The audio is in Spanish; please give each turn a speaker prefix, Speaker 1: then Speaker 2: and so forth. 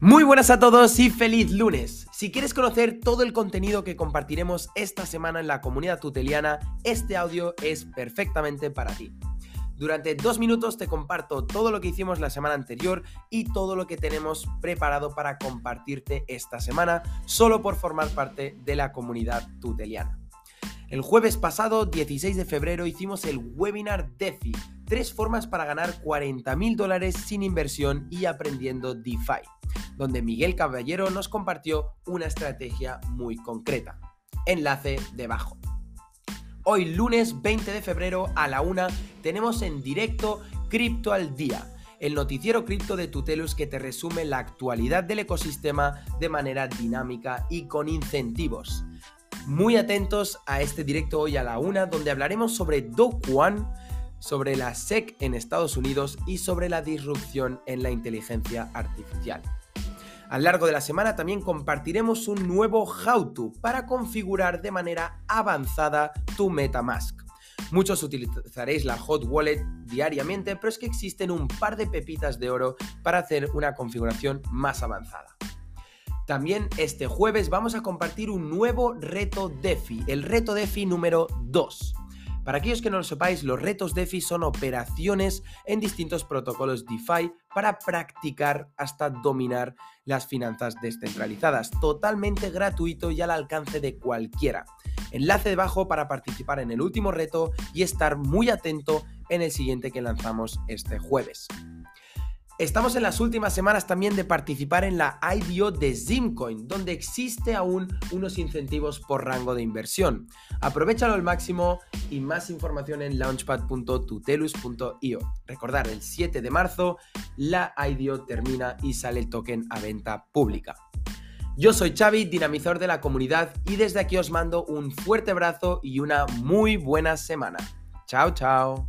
Speaker 1: Muy buenas a todos y feliz lunes. Si quieres conocer todo el contenido que compartiremos esta semana en la comunidad tuteliana, este audio es perfectamente para ti. Durante dos minutos te comparto todo lo que hicimos la semana anterior y todo lo que tenemos preparado para compartirte esta semana, solo por formar parte de la comunidad tuteliana. El jueves pasado, 16 de febrero, hicimos el webinar DeFi, tres formas para ganar 40 mil dólares sin inversión y aprendiendo DeFi donde Miguel Caballero nos compartió una estrategia muy concreta. Enlace debajo. Hoy lunes 20 de febrero a la una tenemos en directo Cripto al Día, el noticiero cripto de Tutelus que te resume la actualidad del ecosistema de manera dinámica y con incentivos. Muy atentos a este directo hoy a la una donde hablaremos sobre Do sobre la SEC en Estados Unidos y sobre la disrupción en la inteligencia artificial. A lo largo de la semana también compartiremos un nuevo how-to para configurar de manera avanzada tu MetaMask. Muchos utilizaréis la Hot Wallet diariamente, pero es que existen un par de pepitas de oro para hacer una configuración más avanzada. También este jueves vamos a compartir un nuevo reto DeFi, el reto DeFi número 2. Para aquellos que no lo sepáis, los retos DeFi son operaciones en distintos protocolos DeFi para practicar hasta dominar las finanzas descentralizadas, totalmente gratuito y al alcance de cualquiera. Enlace debajo para participar en el último reto y estar muy atento en el siguiente que lanzamos este jueves. Estamos en las últimas semanas también de participar en la IDO de Zimcoin, donde existe aún unos incentivos por rango de inversión. Aprovechalo al máximo y más información en launchpad.tutelus.io. Recordar, el 7 de marzo la IDO termina y sale el token a venta pública. Yo soy Xavi, dinamizador de la comunidad, y desde aquí os mando un fuerte abrazo y una muy buena semana. Chao, chao.